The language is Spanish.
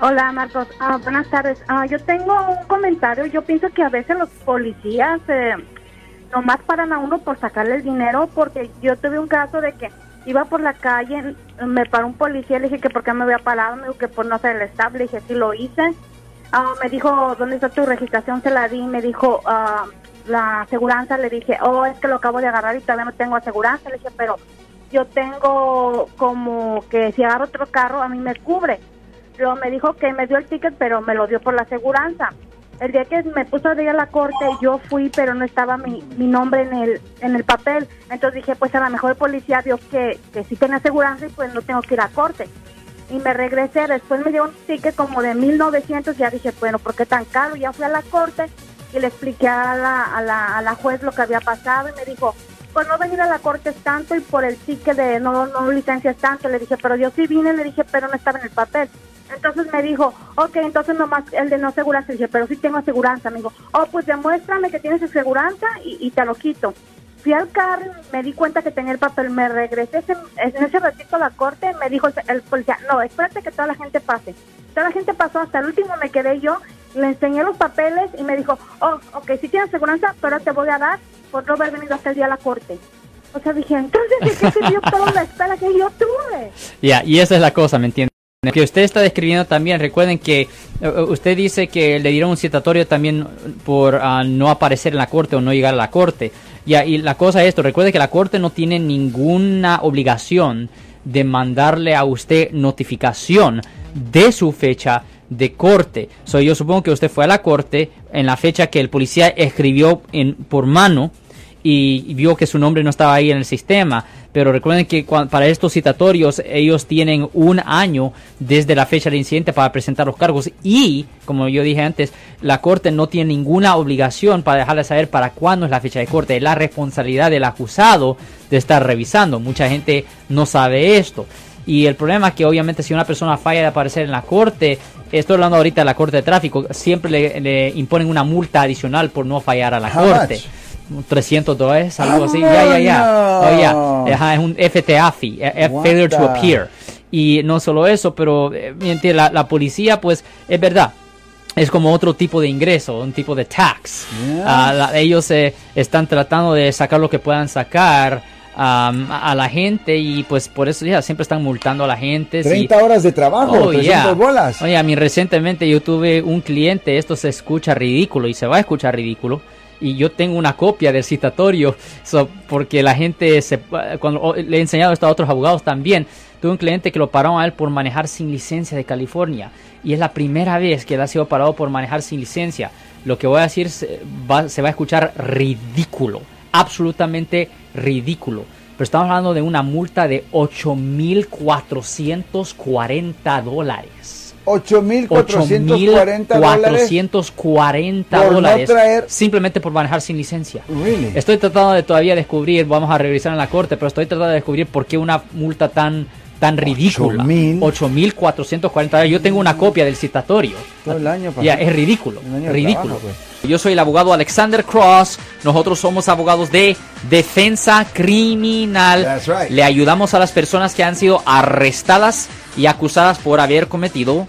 Hola Marcos, ah, buenas tardes. Ah, yo tengo un comentario. Yo pienso que a veces los policías eh, nomás paran a uno por sacarle el dinero, porque yo tuve un caso de que iba por la calle, me paró un policía, le dije que por qué me había parado, me dijo que por no hacer el estable, le dije sí lo hice. Ah, me dijo, ¿dónde está tu registración? Se la di, me dijo, ah, la aseguranza, le dije, oh, es que lo acabo de agarrar y todavía no tengo aseguranza. Le dije, pero yo tengo como que si agarro otro carro, a mí me cubre. Luego me dijo que me dio el ticket, pero me lo dio por la aseguranza. El día que me puso a ir a la corte, yo fui, pero no estaba mi, mi nombre en el, en el papel. Entonces dije, pues a lo mejor el policía vio que, que sí tenía aseguranza y pues no tengo que ir a corte. Y me regresé, después me dio un ticket como de 1900, ya dije, bueno, ¿por qué tan caro? Ya fui a la corte y le expliqué a la, a la, a la juez lo que había pasado y me dijo, pues no venir a la corte es tanto y por el ticket de no, no licencia es tanto. Le dije, pero yo sí vine, le dije, pero no estaba en el papel. Entonces me dijo, ok, entonces nomás el de no aseguranza. Dije, pero sí tengo aseguranza. Me dijo, oh, pues demuéstrame que tienes aseguranza y, te lo quito. Fui al carro, me di cuenta que tenía el papel, me regresé ese- en ese ratito a la corte, me dijo el, policía, no, espérate que toda la gente pase. Toda la gente pasó, hasta el último me quedé yo, le enseñé los papeles y me dijo, oh, ok, sí tienes aseguranza, pero te voy a dar por no haber venido hasta el día a la corte. O sea, dije, entonces, ¿de qué sirvió toda la espera que yo tuve? Ya, y esa es la cosa, ¿me entiende? Que usted está describiendo también, recuerden que eh, usted dice que le dieron un citatorio también por ah, no aparecer en la corte o no llegar a la corte. Ya, y la cosa es esto, recuerde que la corte no tiene ninguna obligación de mandarle a usted notificación de su fecha de corte. So, yo supongo que usted fue a la corte en la fecha que el policía escribió en, por mano y vio que su nombre no estaba ahí en el sistema. Pero recuerden que para estos citatorios ellos tienen un año desde la fecha del incidente para presentar los cargos y, como yo dije antes, la corte no tiene ninguna obligación para dejarle saber para cuándo es la fecha de corte. Es la responsabilidad del acusado de estar revisando. Mucha gente no sabe esto. Y el problema es que obviamente si una persona falla de aparecer en la corte, estoy hablando ahorita de la corte de tráfico, siempre le, le imponen una multa adicional por no fallar a la corte. much? 300 dólares, algo así. Oh, Ya, ya, ya. Oh, ya. Ajá, es un FTA fee, eh, eh, failure to appear. Y no solo eso, pero eh, la, la policía, pues, es verdad. Es como otro tipo de ingreso, un tipo de tax. Ah, la- ellos eh, están tratando de sacar lo que puedan sacar am, a, a la gente y pues por eso ya siempre están multando a la gente. si- 30 horas de trabajo, Oh, 300 yeah. bolas. Oye, a mí recientemente yo tuve un cliente, esto se escucha ridículo y se va a escuchar ridículo. Y yo tengo una copia del citatorio, porque la gente, se, cuando oh, le he enseñado esto a otros abogados también, tuve un cliente que lo pararon a él por manejar sin licencia de California. Y es la primera vez que él ha sido parado por manejar sin licencia. Lo que voy a decir se va, se va a escuchar ridículo, absolutamente ridículo. Pero estamos hablando de una multa de 8.440 dólares. 8.440 dólares. 8.440 por no dólares traer- simplemente por manejar sin licencia. Really? Estoy tratando de todavía descubrir, vamos a revisar en la corte, pero estoy tratando de descubrir por qué una multa tan tan ridícula. 8,000. 8.440 dólares. Yo tengo una copia del citatorio. Todo el año Ya, es ridículo. Trabajo, pues. Yo soy el abogado Alexander Cross. Nosotros somos abogados de defensa criminal. That's right. Le ayudamos a las personas que han sido arrestadas y acusadas por haber cometido